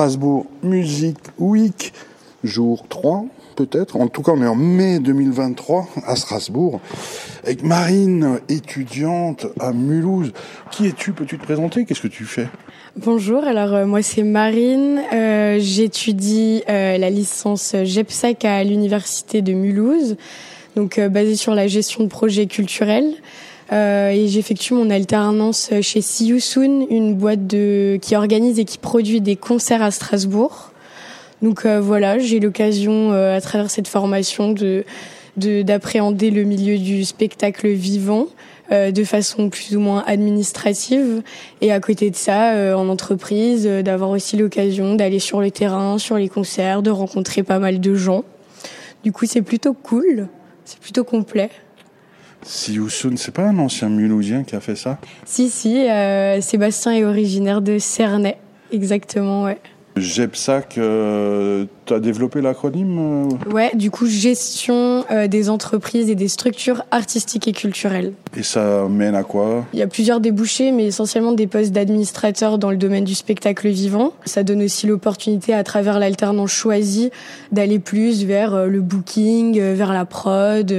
Strasbourg Music Week, jour 3 peut-être. En tout cas, on est en mai 2023 à Strasbourg avec Marine, étudiante à Mulhouse. Qui es-tu? Peux-tu te présenter? Qu'est-ce que tu fais? Bonjour, alors euh, moi c'est Marine, euh, j'étudie euh, la licence GEPSAC à l'université de Mulhouse, donc basée sur la gestion de projets culturels. Et j'effectue mon alternance chez See You Soon, une boîte qui organise et qui produit des concerts à Strasbourg. Donc voilà, j'ai l'occasion à travers cette formation de d'appréhender le milieu du spectacle vivant euh, de façon plus ou moins administrative. Et à côté de ça euh, en entreprise euh, d'avoir aussi l'occasion d'aller sur le terrain sur les concerts de rencontrer pas mal de gens. Du coup c'est plutôt cool. C'est plutôt complet Si Youssoun, c'est pas un ancien Mulhousien qui a fait ça Si, si, Sébastien est originaire de Cernay, exactement, ouais. GEPSAC, euh, tu as développé l'acronyme euh Ouais, du coup, gestion euh, des entreprises et des structures artistiques et culturelles. Et ça mène à quoi? Il y a plusieurs débouchés, mais essentiellement des postes d'administrateur dans le domaine du spectacle vivant. Ça donne aussi l'opportunité, à travers l'alternance choisie, d'aller plus vers le booking, vers la prod.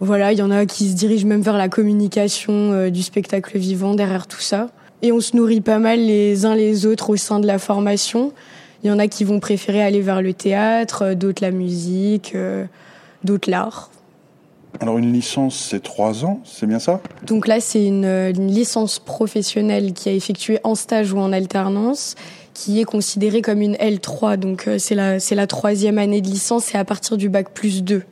Voilà, il y en a qui se dirigent même vers la communication du spectacle vivant derrière tout ça. Et on se nourrit pas mal les uns les autres au sein de la formation. Il y en a qui vont préférer aller vers le théâtre, euh, d'autres la musique, euh, d'autres l'art. Alors une licence, c'est trois ans, c'est bien ça? Donc là, c'est une, une, licence professionnelle qui a effectué en stage ou en alternance, qui est considérée comme une L3. Donc euh, c'est la, c'est la troisième année de licence et à partir du bac plus 2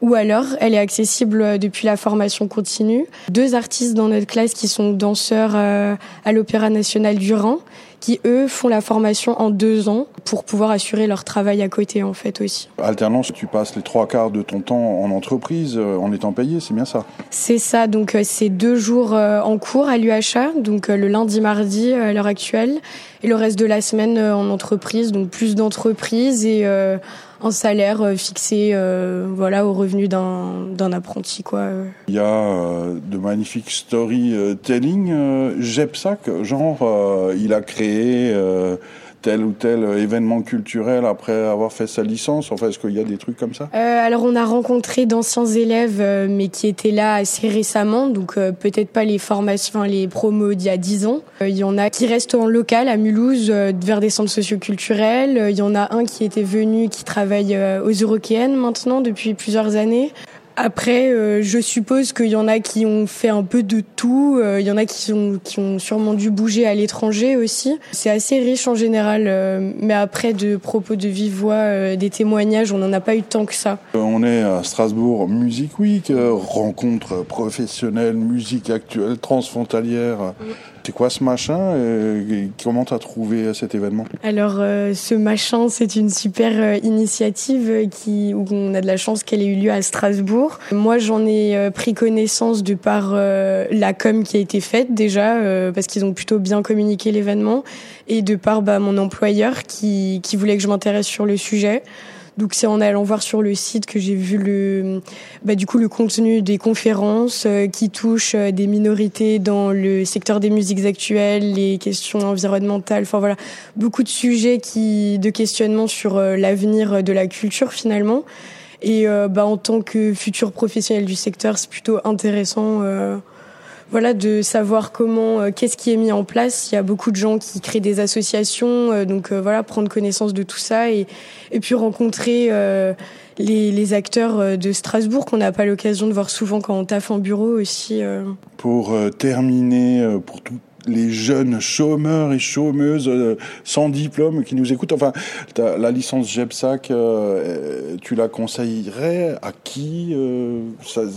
ou alors elle est accessible depuis la formation continue. Deux artistes dans notre classe qui sont danseurs euh, à l'Opéra national du Rhin, qui eux font la formation en deux ans pour pouvoir assurer leur travail à côté en fait aussi. Alternance, tu passes les trois quarts de ton temps en entreprise euh, en étant payé, c'est bien ça? C'est ça, donc euh, c'est deux jours en cours à l'UHA, donc le lundi, mardi à l'heure actuelle, et le reste de la semaine en entreprise, donc plus d'entreprises et un salaire euh, fixé euh, voilà au revenu d'un d'un apprenti quoi. Il y a euh, de magnifiques storytelling. Jepsac, genre il a créé tel ou tel événement culturel après avoir fait sa licence? Enfin, est-ce qu'il y a des trucs comme ça? Euh, Alors, on a rencontré d'anciens élèves, euh, mais qui étaient là assez récemment, donc euh, peut-être pas les formations, les promos d'il y a 10 ans. Il y en a qui restent en local à Mulhouse, vers des centres socioculturels. Il y en a un qui était venu, qui travaille aux Eurokéennes maintenant depuis plusieurs années. Après, euh, je suppose qu'il y en a qui ont fait un peu de tout. Euh, il y en a qui, ont, qui ont sûrement dû bouger à l'étranger aussi. C'est assez riche en général. Euh, mais après, de propos de vive voix, des témoignages, on n'en a pas eu tant que ça. On est à Strasbourg Music Week, rencontre professionnelle, musique actuelle, transfrontalière. C'est quoi ce machin et Comment t'as trouvé cet événement? Alors, ce machin, c'est une super initiative qui, où on a de la chance qu'elle ait eu lieu à Strasbourg. Moi, j'en ai euh, pris connaissance de par euh, la com qui a été faite déjà, euh, parce qu'ils ont plutôt bien communiqué l'événement, et de par bah, mon employeur qui, qui voulait que je m'intéresse sur le sujet. Donc c'est en allant voir sur le site que j'ai vu le, bah, du coup le contenu des conférences qui touchent des minorités dans le secteur des musiques actuelles, les questions environnementales, enfin voilà, beaucoup de sujets qui, de questionnement sur l'avenir de la culture finalement. Et euh, bah, en tant que futur professionnel du secteur, c'est plutôt intéressant euh, voilà, de savoir comment, euh, qu'est-ce qui est mis en place. Il y a beaucoup de gens qui créent des associations, donc voilà, prendre connaissance de tout ça et, et puis rencontrer les, les, acteurs de Strasbourg qu'on n'a pas l'occasion de voir souvent quand on taffe en bureau aussi. Pour terminer, pour tout les jeunes chômeurs et chômeuses euh, sans diplôme qui nous écoutent. Enfin, la licence GEPSAC, euh, tu la conseillerais à qui euh,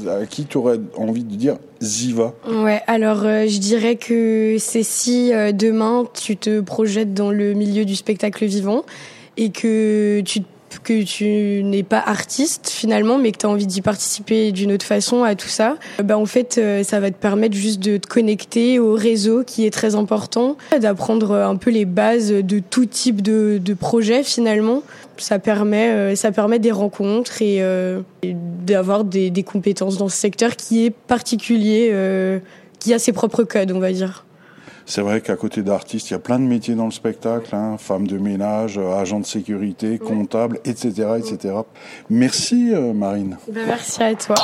À qui tu aurais envie de dire Ziva Ouais, alors je dirais que c'est si demain tu te projettes dans le milieu du spectacle vivant et que tu te que tu n'es pas artiste finalement, mais que tu as envie d'y participer d'une autre façon à tout ça, ben en fait, euh, ça va te permettre juste de te connecter au réseau qui est très important, d'apprendre un peu les bases de tout type de, projet finalement. Ça permet, euh, ça permet des rencontres et, euh, d'avoir des, compétences dans ce secteur qui est particulier, qui a ses propres codes, on va dire. C'est vrai qu'à côté d'artistes, il y a plein de métiers dans le spectacle, hein, femme de ménage, agent de sécurité, comptable, etc., etc. Merci, Marine. Ben, merci à toi.